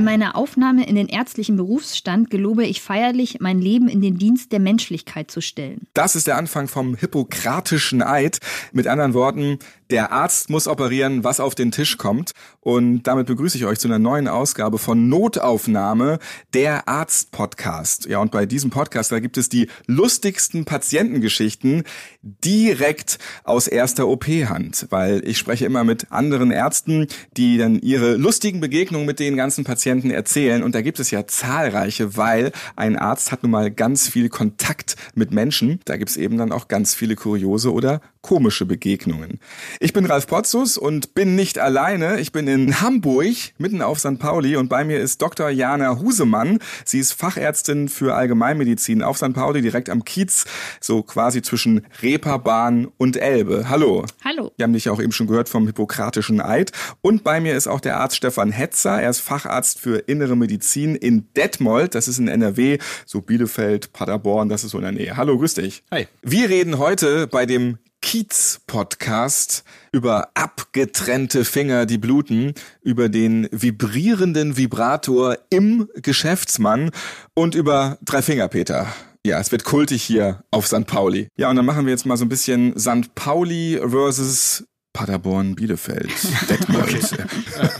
Bei meiner Aufnahme in den ärztlichen Berufsstand gelobe ich feierlich, mein Leben in den Dienst der Menschlichkeit zu stellen. Das ist der Anfang vom hippokratischen Eid. Mit anderen Worten, der Arzt muss operieren, was auf den Tisch kommt. Und damit begrüße ich euch zu einer neuen Ausgabe von Notaufnahme, der Arzt-Podcast. Ja, und bei diesem Podcast, da gibt es die lustigsten Patientengeschichten direkt aus erster OP-Hand. Weil ich spreche immer mit anderen Ärzten, die dann ihre lustigen Begegnungen mit den ganzen Patienten erzählen. Und da gibt es ja zahlreiche, weil ein Arzt hat nun mal ganz viel Kontakt mit Menschen. Da gibt es eben dann auch ganz viele kuriose oder komische Begegnungen. Ich bin Ralf Potzus und bin nicht alleine. Ich bin in Hamburg, mitten auf St. Pauli und bei mir ist Dr. Jana Husemann. Sie ist Fachärztin für Allgemeinmedizin auf St. Pauli, direkt am Kiez, so quasi zwischen Reeperbahn und Elbe. Hallo. Hallo. Wir haben dich ja auch eben schon gehört vom Hippokratischen Eid. Und bei mir ist auch der Arzt Stefan Hetzer. Er ist Facharzt für Innere Medizin in Detmold. Das ist in NRW, so Bielefeld, Paderborn, das ist so in der Nähe. Hallo, grüß dich. Hi. Wir reden heute bei dem Kiez-Podcast über abgetrennte Finger, die bluten, über den vibrierenden Vibrator im Geschäftsmann und über drei Finger, Peter. Ja, es wird kultig hier auf St. Pauli. Ja, und dann machen wir jetzt mal so ein bisschen St. Pauli versus Paderborn, Bielefeld, Detmold.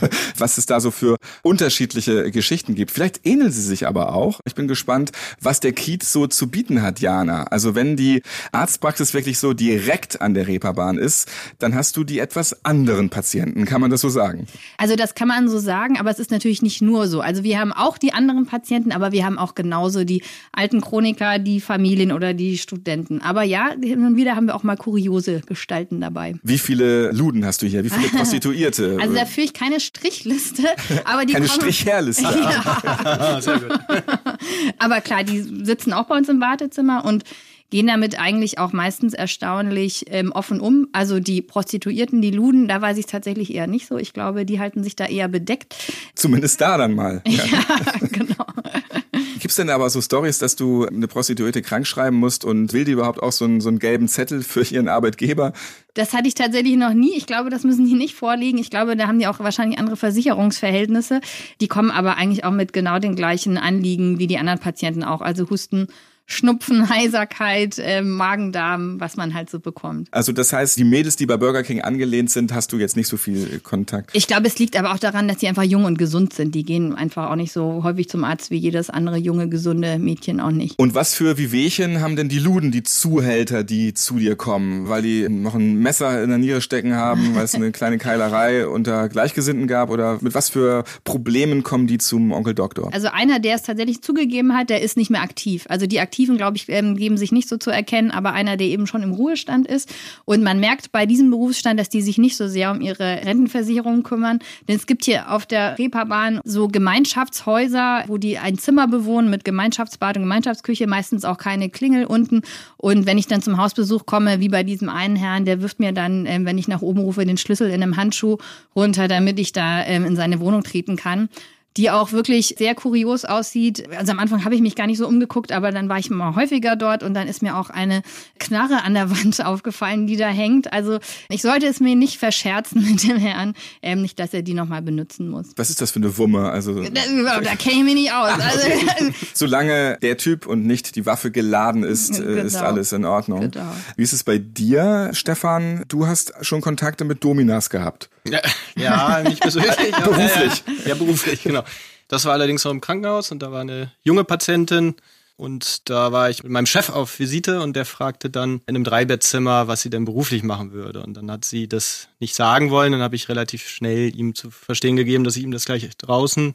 Was es da so für unterschiedliche Geschichten gibt. Vielleicht ähneln sie sich aber auch. Ich bin gespannt, was der Kiez so zu bieten hat, Jana. Also wenn die Arztpraxis wirklich so direkt an der Reeperbahn ist, dann hast du die etwas anderen Patienten. Kann man das so sagen? Also das kann man so sagen, aber es ist natürlich nicht nur so. Also wir haben auch die anderen Patienten, aber wir haben auch genauso die alten Chroniker, die Familien oder die Studenten. Aber ja, hin und wieder haben wir auch mal kuriose Gestalten dabei. Wie viele Luden hast du hier? Wie viele Prostituierte? Also da führe ich keine Strichliste, aber die Keine kommen, Strichherliste. Ja. Sehr gut. Aber klar, die sitzen auch bei uns im Wartezimmer und gehen damit eigentlich auch meistens erstaunlich ähm, offen um. Also die Prostituierten, die Luden, da weiß ich es tatsächlich eher nicht so. Ich glaube, die halten sich da eher bedeckt. Zumindest da dann mal. Ja. Ja, genau. Gibt's denn aber so Stories, dass du eine Prostituierte krank schreiben musst und will die überhaupt auch so einen, so einen gelben Zettel für ihren Arbeitgeber? Das hatte ich tatsächlich noch nie. Ich glaube, das müssen die nicht vorlegen. Ich glaube, da haben die auch wahrscheinlich andere Versicherungsverhältnisse. Die kommen aber eigentlich auch mit genau den gleichen Anliegen wie die anderen Patienten auch. Also Husten, Schnupfen, Heiserkeit, äh, Magen-Darm, was man halt so bekommt. Also das heißt, die Mädels, die bei Burger King angelehnt sind, hast du jetzt nicht so viel Kontakt. Ich glaube, es liegt aber auch daran, dass die einfach jung und gesund sind. Die gehen einfach auch nicht so häufig zum Arzt wie jedes andere junge, gesunde Mädchen auch nicht. Und was für Wehwehchen haben denn die Luden, die Zuhälter, die zu dir kommen? Weil die noch ein Messer in der Niere stecken haben, weil es eine kleine Keilerei unter Gleichgesinnten gab? Oder mit was für Problemen kommen die zum Onkel Doktor? Also einer, der es tatsächlich zugegeben hat, der ist nicht mehr aktiv. Also die Aktiven, glaube ich, ähm, geben sich nicht so zu erkennen, aber einer, der eben schon im Ruhestand ist. Und man merkt bei diesem Berufsstand, dass die sich nicht so sehr um ihre Rentenversicherung kümmern. Denn es gibt hier auf der Reeperbahn so Gemeinschaftshäuser, wo die ein Zimmer bewohnen mit Gemeinschaftsbad und Gemeinschaftsküche, meistens auch keine Klingel unten. Und wenn ich dann zum Hausbesuch komme, wie bei diesem einen Herrn, der wirft mir dann, ähm, wenn ich nach oben rufe, den Schlüssel in einem Handschuh runter, damit ich da ähm, in seine Wohnung treten kann die auch wirklich sehr kurios aussieht. Also am Anfang habe ich mich gar nicht so umgeguckt, aber dann war ich mal häufiger dort und dann ist mir auch eine Knarre an der Wand aufgefallen, die da hängt. Also ich sollte es mir nicht verscherzen mit dem Herrn, ähm, nicht, dass er die nochmal benutzen muss. Was ist das für eine Wumme? Also Da, da kenne ich mich nicht aus. Also, solange der Typ und nicht die Waffe geladen ist, äh, Genau. ist alles in Ordnung. Genau. Wie ist es bei dir, Stefan? Du hast schon Kontakte mit Dominas gehabt. Ja, ja nicht persönlich. aber- Beruflich. Ja, ja, beruflich, genau. Das war allerdings noch im Krankenhaus und da war eine junge Patientin und da war ich mit meinem Chef auf Visite und der fragte dann in einem Dreibettzimmer, was sie denn beruflich machen würde. Und dann hat sie das nicht sagen wollen. Dann habe ich relativ schnell ihm zu verstehen gegeben, dass ich ihm das gleich draußen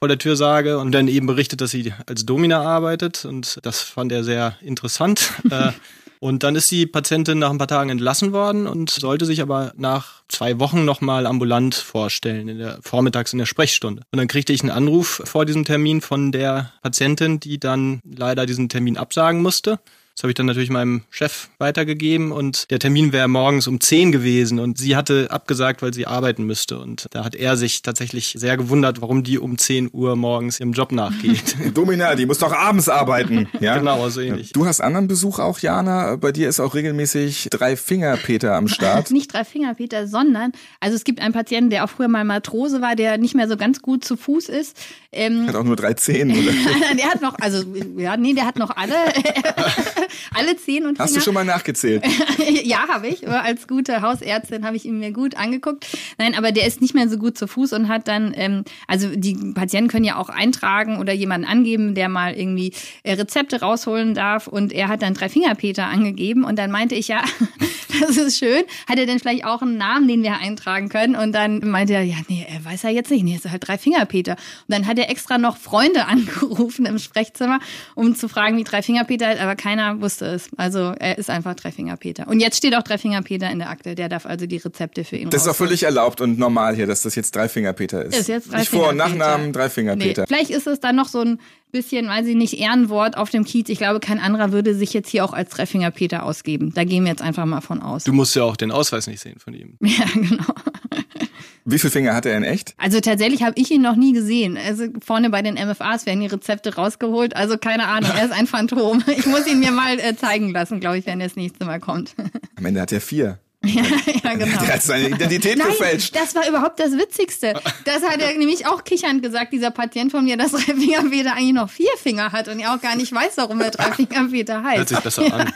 vor der Tür sage und dann eben berichtet, dass sie als Domina arbeitet und das fand er sehr interessant. Und dann ist die Patientin nach ein paar Tagen entlassen worden und sollte sich aber nach zwei Wochen nochmal ambulant vorstellen, in der, vormittags in der Sprechstunde. Und dann kriegte ich einen Anruf vor diesem Termin von der Patientin, die dann leider diesen Termin absagen musste. Das habe ich dann natürlich meinem Chef weitergegeben und der Termin wäre morgens um 10 gewesen und sie hatte abgesagt, weil sie arbeiten müsste. Und da hat er sich tatsächlich sehr gewundert, warum die um 10 Uhr morgens ihrem Job nachgeht. Domina, die muss doch abends arbeiten. Ja? genau, so ähnlich. Du hast anderen Besuch auch, Jana. Bei dir ist auch regelmäßig drei Finger Peter am Start. Nicht drei Finger Peter, sondern, also es gibt einen Patienten, der auch früher mal Matrose war, der nicht mehr so ganz gut zu Fuß ist. Ähm, hat auch nur drei Zehen, oder? der hat noch, also, ja, nee, der hat noch alle. alle zehn und Finger. Hast du schon mal nachgezählt? ja, habe ich. Als gute Hausärztin habe ich ihn mir gut angeguckt. Nein, aber der ist nicht mehr so gut zu Fuß und hat dann, ähm, also die Patienten können ja auch eintragen oder jemanden angeben, der mal irgendwie äh, Rezepte rausholen darf. Und er hat dann drei Fingerpeter angegeben und dann meinte ich ja, das ist schön. Hat er denn vielleicht auch einen Namen, den wir eintragen können? Und dann meinte er, ja, nee, er weiß ja jetzt nicht. Nee, ist halt drei Fingerpeter. Und dann hat er extra noch Freunde angerufen im Sprechzimmer, um zu fragen, wie drei Fingerpeter ist, aber keiner wusste es. Also er ist einfach Dreifinger-Peter. Und jetzt steht auch Dreifinger-Peter in der Akte. Der darf also die Rezepte für ihn Das ist auch völlig erlaubt und normal hier, dass das jetzt Dreifinger-Peter ist. Ist jetzt Dreifinger Nicht Vor- und Nachnamen Dreifinger-Peter. Nee. Vielleicht ist es dann noch so ein bisschen, weiß ich nicht, Ehrenwort auf dem Kiez. Ich glaube, kein anderer würde sich jetzt hier auch als Dreifinger-Peter ausgeben. Da gehen wir jetzt einfach mal von aus. Du musst ja auch den Ausweis nicht sehen von ihm. Ja, genau. Wie viele Finger hat er in echt? Also tatsächlich habe ich ihn noch nie gesehen. Also vorne bei den MFAs werden die Rezepte rausgeholt. Also keine Ahnung, er ist ein Phantom. Ich muss ihn mir mal äh, zeigen lassen, glaube ich, wenn er das nächste Mal kommt. Am Ende hat er vier. Ja, ja, genau. Der hat seine Identität Nein, gefälscht. Das war überhaupt das Witzigste. Das hat er nämlich auch kichernd gesagt, dieser Patient von mir, dass Dreifingerpeter eigentlich noch vier Finger hat und er auch gar nicht weiß, warum er Dreifingerpeter heißt. Hört sich besser ja. an.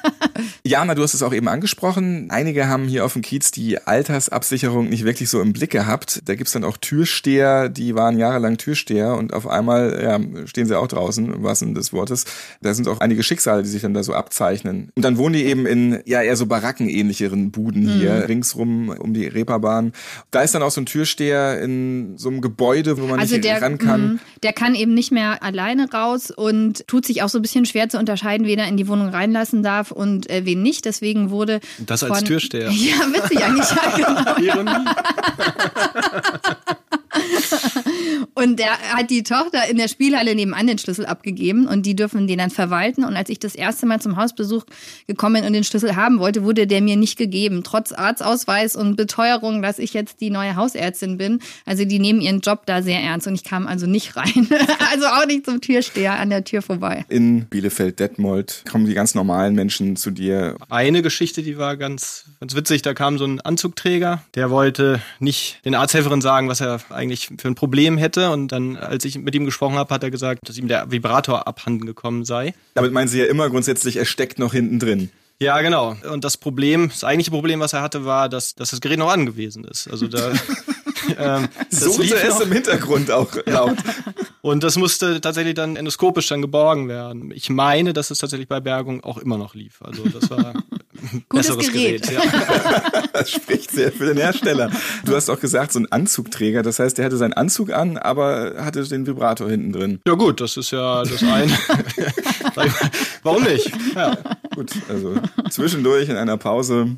Jana, du hast es auch eben angesprochen. Einige haben hier auf dem Kiez die Altersabsicherung nicht wirklich so im Blick gehabt. Da gibt's dann auch Türsteher, die waren jahrelang Türsteher und auf einmal ja, stehen sie auch draußen, im wahrsten Sinne des Wortes. Da sind auch einige Schicksale, die sich dann da so abzeichnen. Und dann wohnen die eben in ja eher so barackenähnlicheren Buden hier, mhm. ringsrum um die Reeperbahn. Da ist dann auch so ein Türsteher in so einem Gebäude, wo man also nicht der, ran kann. Mh, der kann eben nicht mehr alleine raus und tut sich auch so ein bisschen schwer zu unterscheiden, wen er in die Wohnung reinlassen darf und äh, wen nicht. Deswegen wurde. Das als von, Türsteher. Ja, witzig eigentlich. Ja, genau. Und der hat die Tochter in der Spielhalle nebenan den Schlüssel abgegeben und die dürfen den dann verwalten. Und als ich das erste Mal zum Hausbesuch gekommen bin und den Schlüssel haben wollte, wurde der mir nicht gegeben. Trotz Arztausweis und Beteuerung, dass ich jetzt die neue Hausärztin bin. Also die nehmen ihren Job da sehr ernst und ich kam also nicht rein. also auch nicht zum Türsteher an der Tür vorbei. In Bielefeld-Detmold kommen die ganz normalen Menschen zu dir. Eine Geschichte, die war ganz, ganz witzig. Da kam so ein Anzugträger, der wollte nicht den Arzthelferin sagen, was er eigentlich für ein Problem hätte. Und dann, als ich mit ihm gesprochen habe, hat er gesagt, dass ihm der Vibrator abhanden gekommen sei. Damit meinen Sie ja immer grundsätzlich, er steckt noch hinten drin. Ja, genau. Und das Problem, das eigentliche Problem, was er hatte, war, dass, dass das Gerät noch angewiesen ist. Also da. ähm, so es im Hintergrund auch laut. Und das musste tatsächlich dann endoskopisch dann geborgen werden. Ich meine, dass es tatsächlich bei Bergung auch immer noch lief. Also das war ein besseres Gerät. Gerät ja. das spricht sehr für den Hersteller. Du hast auch gesagt, so ein Anzugträger. Das heißt, der hatte seinen Anzug an, aber hatte den Vibrator hinten drin. Ja gut, das ist ja das eine. Warum nicht? Ja. Gut, also zwischendurch in einer Pause.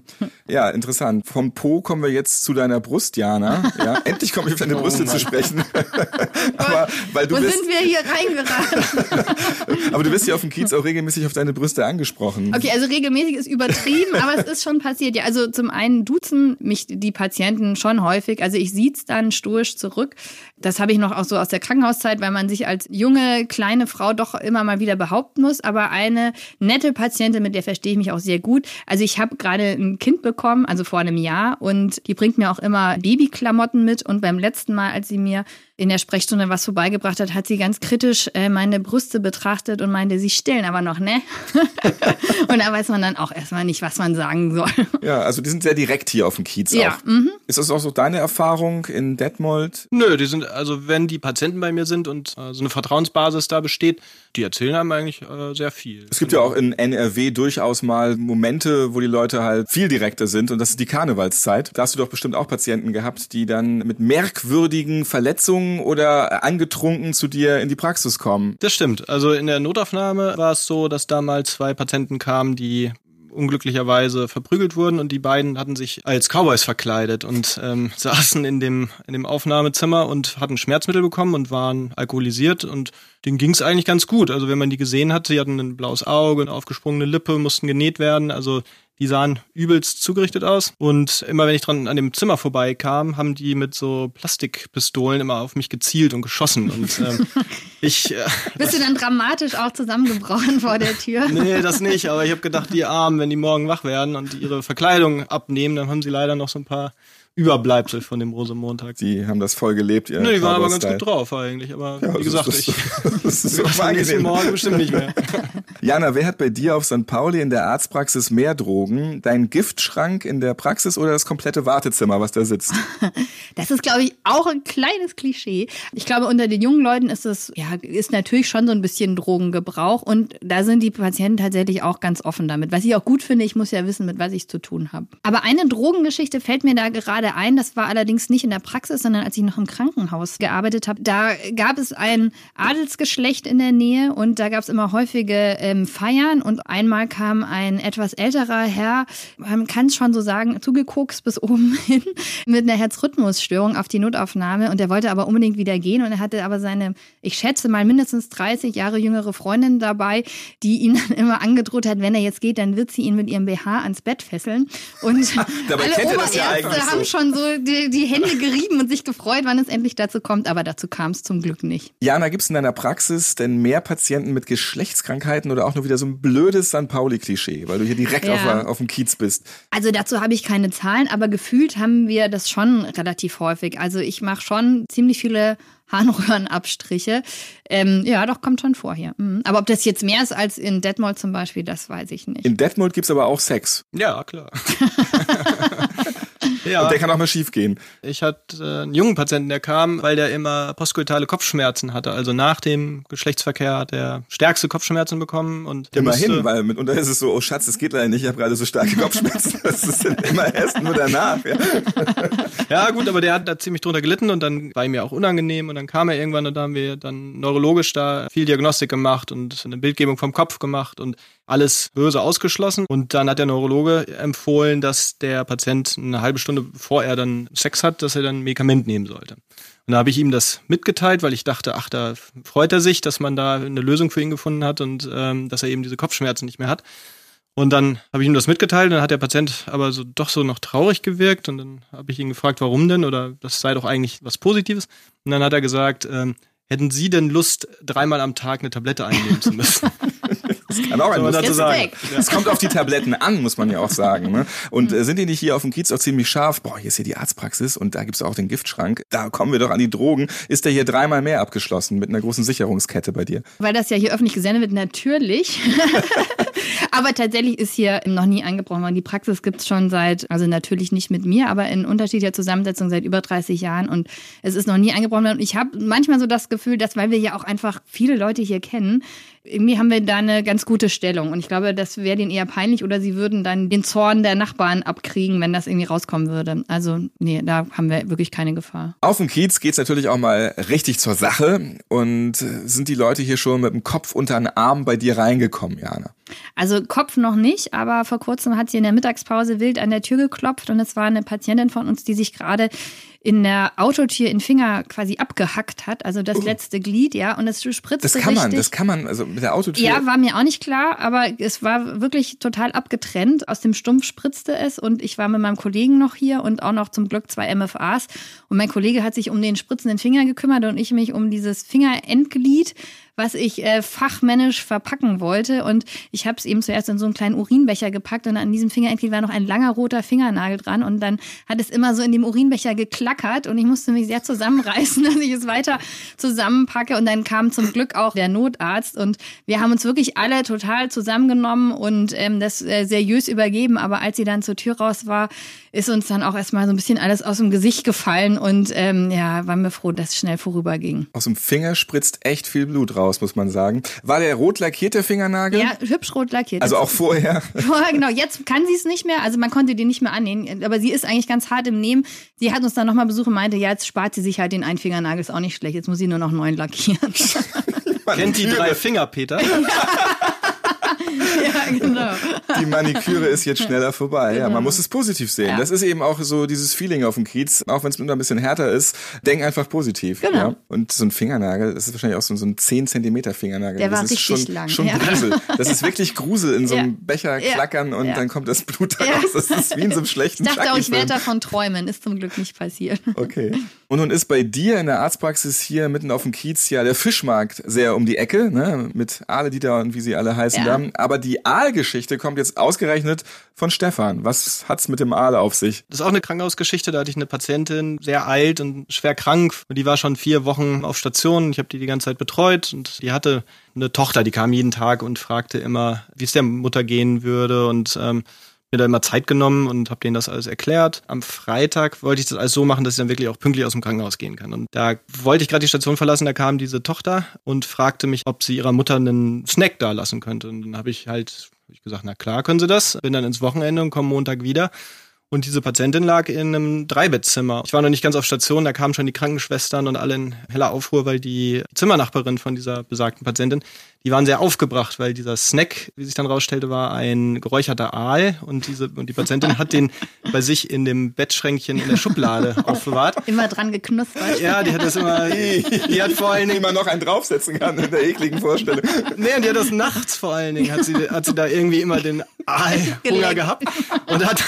Ja, interessant. Vom Po kommen wir jetzt zu deiner Brust, Jana. Ja, endlich komme ich auf deine oh, Brüste Mann. zu sprechen. Aber weil du Wo bist, sind wir hier reingeraten? aber du wirst ja auf dem Kiez auch regelmäßig auf deine Brüste angesprochen. Okay, also regelmäßig ist übertrieben, aber es ist schon passiert. Ja, also zum einen duzen mich die Patienten schon häufig. Also ich sieht's dann stoisch zurück. Das habe ich noch auch so aus der Krankenhauszeit, weil man sich als junge, kleine Frau doch immer mal wieder behaupten muss. Aber eine nette Patientin, mit der verstehe ich mich auch sehr gut. Also ich habe gerade ein Kind bekommen, also vor einem Jahr, und die bringt mir auch immer Babyklamotten mit. Und beim letzten Mal, als sie mir in der Sprechstunde was vorbeigebracht hat, hat sie ganz kritisch äh, meine Brüste betrachtet und meinte, sie stillen aber noch, ne? und da weiß man dann auch erstmal nicht, was man sagen soll. Ja, also die sind sehr direkt hier auf dem Kiez ja. auch. Mhm. Ist das auch so deine Erfahrung in Detmold? Nö, die sind, also wenn die Patienten bei mir sind und äh, so eine Vertrauensbasis da besteht, die erzählen einem eigentlich äh, sehr viel. Es gibt ja auch in NRW durchaus mal Momente, wo die Leute halt viel direkter sind und das ist die Karnevalszeit. Da hast du doch bestimmt auch Patienten gehabt, die dann mit merkwürdigen Verletzungen oder angetrunken zu dir in die Praxis kommen. Das stimmt. Also in der Notaufnahme war es so, dass da mal zwei Patienten kamen, die unglücklicherweise verprügelt wurden und die beiden hatten sich als Cowboys verkleidet und ähm, saßen in dem, in dem Aufnahmezimmer und hatten Schmerzmittel bekommen und waren alkoholisiert und denen ging es eigentlich ganz gut. Also wenn man die gesehen hat, sie hatten ein blaues Auge, eine aufgesprungene Lippe, mussten genäht werden. Also die sahen übelst zugerichtet aus. Und immer wenn ich dran an dem Zimmer vorbeikam, haben die mit so Plastikpistolen immer auf mich gezielt und geschossen. Und ähm, ich. Äh, Bist du dann dramatisch auch zusammengebrochen vor der Tür? nee, das nicht. Aber ich habe gedacht, die Armen, wenn die morgen wach werden und ihre Verkleidung abnehmen, dann haben sie leider noch so ein paar Überbleibsel von dem Rosemontag. Die haben das voll gelebt. Ihr nee, die waren aber ganz gut drauf eigentlich. Aber ja, wie gesagt, das, ich das ist so nächsten Morgen bestimmt nicht mehr. Jana, wer hat bei dir auf St. Pauli in der Arztpraxis mehr Drogen? Dein Giftschrank in der Praxis oder das komplette Wartezimmer, was da sitzt? Das ist, glaube ich, auch ein kleines Klischee. Ich glaube, unter den jungen Leuten ist es, ja, ist natürlich schon so ein bisschen Drogengebrauch und da sind die Patienten tatsächlich auch ganz offen damit. Was ich auch gut finde, ich muss ja wissen, mit was ich zu tun habe. Aber eine Drogengeschichte fällt mir da gerade ein. Das war allerdings nicht in der Praxis, sondern als ich noch im Krankenhaus gearbeitet habe. Da gab es ein Adelsgeschlecht in der Nähe und da gab es immer häufige ähm, Feiern und einmal kam ein etwas älterer Herr, man kann es schon so sagen, zugekokst bis oben hin mit einer Herzrhythmusstörung auf die Notaufnahme und er wollte aber unbedingt wieder gehen und er hatte aber seine, ich schätze mal mindestens 30 Jahre jüngere Freundin dabei, die ihn dann immer angedroht hat, wenn er jetzt geht, dann wird sie ihn mit ihrem BH ans Bett fesseln und Dabei alle kennt er das ja Oberärzte eigentlich haben so. Schon so die, die Hände gerieben und sich gefreut, wann es endlich dazu kommt, aber dazu kam es zum Glück nicht. Jana, gibt es in deiner Praxis denn mehr Patienten mit Geschlechtskrankheiten oder auch nur wieder so ein blödes St. Pauli-Klischee, weil du hier direkt Ja. auf, auf dem Kiez bist? Also dazu habe ich keine Zahlen, aber gefühlt haben wir das schon relativ häufig. Also ich mache schon ziemlich viele Harnröhrenabstriche. Ähm, ja, doch, kommt schon vor hier. Mhm. Aber ob das jetzt mehr ist als in Detmold zum Beispiel, das weiß ich nicht. In Detmold gibt's aber auch Sex. Ja, klar. ja. Und der kann auch mal schief gehen. Ich hatte äh, einen jungen Patienten, der kam, weil der immer postkoitale Kopfschmerzen hatte. Also nach dem Geschlechtsverkehr hat er stärkste Kopfschmerzen bekommen und Immerhin, musste, weil mitunter ist es so, oh Schatz, das geht leider nicht, ich habe gerade so starke Kopfschmerzen. Das ist immer erst nur danach. Ja. Ja, gut, aber der hat da ziemlich drunter gelitten und dann war ihm ja auch unangenehm und dann kam er irgendwann und da haben wir dann neurologisch da viel Diagnostik gemacht und eine Bildgebung vom Kopf gemacht und alles böse ausgeschlossen. Und dann hat der Neurologe empfohlen, dass der Patient eine halbe Stunde bevor er dann Sex hat, dass er dann ein Medikament nehmen sollte. Und da habe ich ihm das mitgeteilt, weil ich dachte, ach, da freut er sich, dass man da eine Lösung für ihn gefunden hat und ähm, dass er eben diese Kopfschmerzen nicht mehr hat. Und dann habe ich ihm das mitgeteilt, dann hat der Patient aber so doch so noch traurig gewirkt und dann habe ich ihn gefragt, warum denn oder das sei doch eigentlich was Positives. Und dann hat er gesagt, ähm, hätten Sie denn Lust, dreimal am Tag eine Tablette einnehmen zu müssen? Das kann auch ein Soll man Lust- dazu sagen. Es kommt auf die Tabletten an, muss man ja auch sagen. Ne? Und äh, sind die nicht hier auf dem Kiez auch ziemlich scharf? Boah, hier ist hier die Arztpraxis und da gibt's auch den Giftschrank. Da kommen wir doch an die Drogen. Ist der hier dreimal mehr abgeschlossen mit einer großen Sicherungskette bei dir? Weil das ja hier öffentlich gesendet wird, natürlich. aber tatsächlich ist hier noch nie eingebrochen worden. Die Praxis gibt es schon seit, also natürlich nicht mit mir, aber in unterschiedlicher Zusammensetzung seit über 30 Jahren und es ist noch nie eingebrochen worden. Und ich habe manchmal so das Gefühl, dass, weil wir ja auch einfach viele Leute hier kennen, irgendwie haben wir da eine ganz gute Stellung. Und ich glaube, das wäre denen eher peinlich oder sie würden dann den Zorn der Nachbarn abkriegen, wenn das irgendwie rauskommen würde. Also, nee, da haben wir wirklich keine Gefahr. Auf dem Kiez geht's natürlich auch mal richtig zur Sache. Und sind die Leute hier schon mit dem Kopf unter den Arm bei dir reingekommen, Jana? Also Kopf noch nicht, aber vor kurzem hat sie in der Mittagspause wild an der Tür geklopft und es war eine Patientin von uns, die sich gerade in der Autotür in Finger quasi abgehackt hat, also das letzte Glied, ja, und es spritzte Das kann man, richtig. das kann man, also mit der Autotür. Ja, war mir auch nicht klar, aber es war wirklich total abgetrennt. Aus dem Stumpf spritzte es und ich war mit meinem Kollegen noch hier und auch noch zum Glück zwei MFAs. Und mein Kollege hat sich um den spritzenden Finger gekümmert und ich mich um dieses Fingerendglied, was ich äh, fachmännisch verpacken wollte. Und ich habe es eben zuerst in so einen kleinen Urinbecher gepackt und an diesem Fingerendglied war noch ein langer roter Fingernagel dran. Und dann hat es immer so in dem Urinbecher geklackert und ich musste mich sehr zusammenreißen, dass ich es weiter zusammenpacke. Und dann kam zum Glück auch der Notarzt und wir haben uns wirklich alle total zusammengenommen und ähm, das äh, seriös übergeben. Aber als sie dann zur Tür raus war, ist uns dann auch erstmal so ein bisschen alles aus dem Gesicht gefallen und ähm, ja, waren wir froh, dass es schnell vorüberging. Aus dem Finger spritzt echt viel Blut raus, muss man sagen. War der rot lackierte Fingernagel? Ja, hübsch rot lackiert. Also auch vorher. Vorher, genau, jetzt kann sie es nicht mehr, also man konnte die nicht mehr annehmen, aber sie ist eigentlich ganz hart im Nehmen. Sie hat uns dann nochmal besucht und meinte, ja, jetzt spart sie sich halt den einen Fingernagel, ist auch nicht schlecht, jetzt muss sie nur noch neun lackieren. Kennt die drei Finger, Peter? ja, genau. Die Maniküre ist jetzt schneller vorbei. Ja, man Genau. muss es positiv sehen. Ja. Das ist eben auch so dieses Feeling auf dem Kiez, auch wenn es mitunter ein bisschen härter ist. Denk einfach positiv. Genau. Ja? Und so ein Fingernagel, das ist wahrscheinlich auch so, so ein 10 Zentimeter Fingernagel. Der das war ist richtig schon, lang, schon ja. Grusel. Das ist wirklich Grusel in so einem. Becher klackern und dann kommt das Blut da raus. Das ist wie in so einem schlechten Ich dachte auch, ich werde davon träumen. Ist zum Glück nicht passiert. Okay. Und nun ist bei dir in der Arztpraxis hier mitten auf dem Kiez ja der Fischmarkt sehr um die Ecke, ne? mit Aale Dieter und wie sie alle heißen Ja. Aber die Aalgeschichte kommt jetzt ausgerechnet von Stefan. Was hat's mit dem Aal auf sich? Das ist auch eine Krankenhausgeschichte. Da hatte ich eine Patientin, sehr alt und schwer krank. Und die war schon vier Wochen auf Station. Ich habe die die ganze Zeit betreut. Und die hatte eine Tochter, die kam jeden Tag und fragte immer, wie es der Mutter gehen würde. Und ähm, mir da immer Zeit genommen und habe denen das alles erklärt. Am Freitag wollte ich das alles so machen, dass ich dann wirklich auch pünktlich aus dem Krankenhaus gehen kann. Und da wollte ich gerade die Station verlassen, da kam diese Tochter und fragte mich, ob sie ihrer Mutter einen Snack da lassen könnte. Und dann habe ich halt hab ich gesagt, na klar, können sie das. Bin dann ins Wochenende und komme Montag wieder. Und diese Patientin lag in einem Dreibettzimmer. Ich war noch nicht ganz auf Station, da kamen schon die Krankenschwestern und alle in heller Aufruhr, weil die Zimmernachbarin von dieser besagten Patientin, die waren sehr aufgebracht, weil dieser Snack, wie sich dann rausstellte, war ein geräucherter Aal und diese und die Patientin hat den bei sich in dem Bettschränkchen in der Schublade aufbewahrt. Immer dran geknuspert. Ja, die hat das immer, die hat vor allen Dingen man noch einen draufsetzen kann in der ekligen Vorstellung. Nee, und die hat das nachts vor allen Dingen, hat sie, hat sie da irgendwie immer den Aal-Hunger Geleckt. gehabt und hat,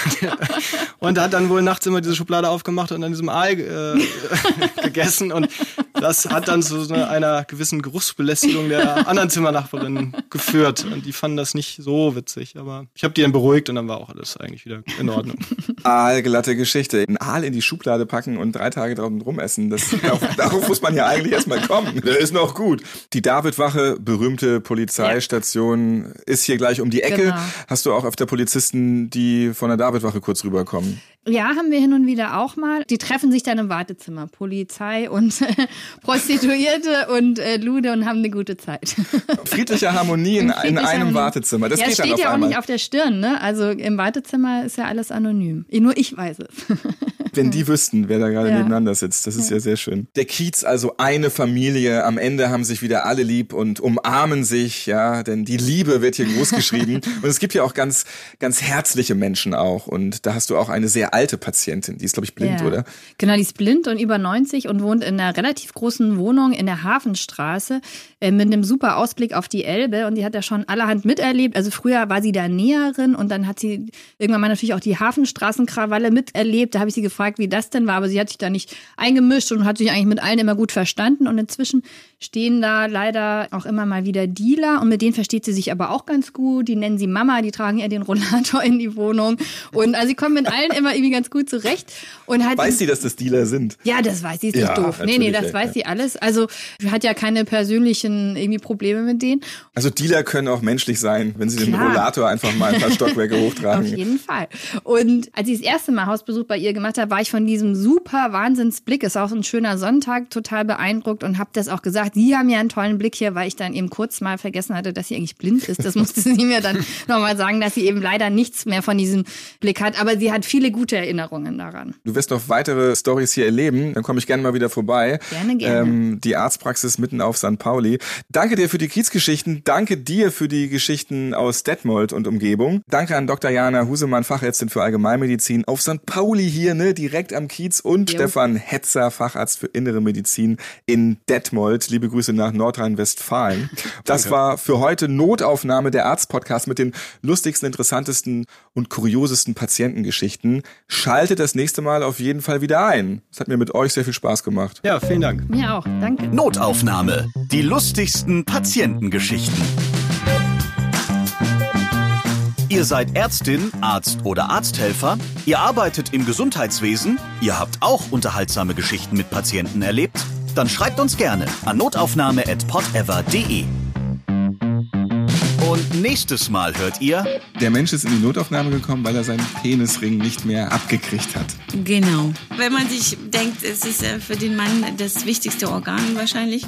und hat dann wohl nachts immer diese Schublade aufgemacht und an diesem Aal äh, gegessen und das hat dann zu so einer gewissen Geruchsbelästigung der anderen Zimmernachbarin geführt und die fanden das nicht so witzig, aber ich habe die dann beruhigt und dann war auch alles eigentlich wieder in Ordnung. Aalglatte Geschichte. Ein Aal in die Schublade packen und drei Tage draußen rumessen. Das, darauf, darauf muss man ja eigentlich erstmal kommen. Der ist noch gut. Die Davidwache, berühmte Polizeistation, ist hier gleich um die Ecke. Genau. Hast du auch öfter Polizisten, die von der Davidwache kurz rüberkommen? Ja, haben wir hin und wieder auch mal. Die treffen sich dann im Wartezimmer. Polizei und Prostituierte und äh, Lude und haben eine gute Zeit. Friedliche Harmonie in, in einem Harmonie. Wartezimmer. Das ja, geht es dann steht auf ja auch einmal. nicht auf der Stirn, ne? Also im Wartezimmer ist ja alles anonym. Nur ich weiß es. Wenn die wüssten, wer da gerade Ja. nebeneinander sitzt. Das ist ja sehr schön. Der Kiez, also eine Familie. Am Ende haben sich wieder alle lieb und umarmen sich, ja, denn die Liebe wird hier groß geschrieben. und es gibt ja auch ganz, ganz herzliche Menschen auch. Und da hast du auch eine sehr alte Patientin, die ist, glaube ich, blind, Ja. oder? Genau, die ist blind und über 90 und wohnt in einer relativ großen Wohnung in der Hafenstraße äh, mit einem super Ausblick auf die Elbe. Und die hat ja schon allerhand miterlebt. Also früher war sie da Näherin und dann hat sie irgendwann mal natürlich auch die Hafenstraßenkrawalle miterlebt. Da habe ich sie gefragt, wie das denn war. Aber sie hat sich da nicht eingemischt und hat sich eigentlich mit allen immer gut verstanden. Und inzwischen stehen da leider auch immer mal wieder Dealer und mit denen versteht sie sich aber auch ganz gut. Die nennen sie Mama, die tragen ihr den Rollator in die Wohnung. Und also sie kommen mit allen immer irgendwie ganz gut zurecht. Und hat Weiß sie, dass das Dealer sind? ja, das weiß sie, ist Ja, nicht doof. Nee, nee, das ja, weiß ja. sie alles. Also hat ja keine persönlichen irgendwie Probleme mit denen. Also Dealer können auch menschlich sein, wenn sie den Klar. Rollator einfach mal ein paar Stockwerke Auf hochtragen. jeden Fall. Und als ich das erste Mal Hausbesuch bei ihr gemacht habe, war ich von diesem super Wahnsinnsblick, ist auch ein schöner Sonntag, total beeindruckt und habe das auch gesagt. Sie haben ja einen tollen Blick hier, weil ich dann eben kurz mal vergessen hatte, dass sie eigentlich blind ist. Das musste sie mir dann nochmal sagen, dass sie eben leider nichts mehr von diesem Blick hat. Aber sie hat viele gute Erinnerungen daran. Du wirst noch weitere Stories hier erleben, dann komme ich gerne mal wieder vorbei. Gerne, gerne. Ähm, die Arztpraxis mitten auf St. Pauli. Danke dir für die Kiezgeschichten, danke dir für die Geschichten aus Detmold und Umgebung. Danke an Dr. Jana Husemann, Fachärztin für Allgemeinmedizin auf St. Pauli hier, ne, direkt am Kiez und Jo. Stefan Hetzer, Facharzt für Innere Medizin in Detmold. Liebe Grüße nach Nordrhein-Westfalen. Das war für heute Notaufnahme der Arztpodcast mit den lustigsten, interessantesten und kuriosesten Patientengeschichten. Schaltet das nächste Mal auf jeden Fall wieder ein. Es hat mir mit euch sehr viel Spaß gemacht. Ja, vielen Dank. Mir auch. Danke. Notaufnahme. Die lustigsten Patientengeschichten. Ihr seid Ärztin, Arzt oder Arzthelfer, ihr arbeitet im Gesundheitswesen, ihr habt auch unterhaltsame Geschichten mit Patienten erlebt, dann schreibt uns gerne an notaufnahme@podever.de. Und nächstes Mal hört ihr Der Mensch ist in die Notaufnahme gekommen, weil er seinen Penisring nicht mehr abgekriegt hat. Genau. Wenn man sich denkt, es ist äh, für den Mann das wichtigste Organ wahrscheinlich.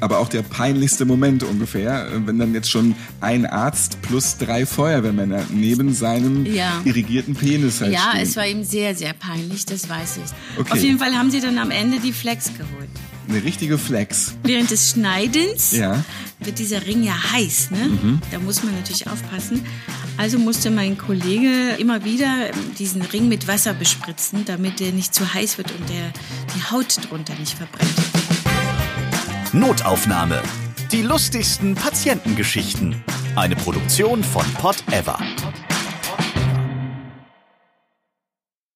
Aber auch der peinlichste Moment ungefähr, äh, wenn dann jetzt schon ein Arzt plus drei Feuerwehrmänner neben seinem Ja. irrigierten Penis halt Ja, stehen. es war ihm sehr, sehr peinlich, das weiß ich. Okay. Auf jeden Fall haben sie dann am Ende die Flex geholt. Eine richtige Flex. Während des Schneidens Ja. wird dieser Ring ja heiß, ne? Da muss man natürlich aufpassen. Also musste mein Kollege immer wieder diesen Ring mit Wasser bespritzen, damit der nicht zu heiß wird und der, die Haut drunter nicht verbrennt. Notaufnahme. Die lustigsten Patientengeschichten. Eine Produktion von Pot Ever.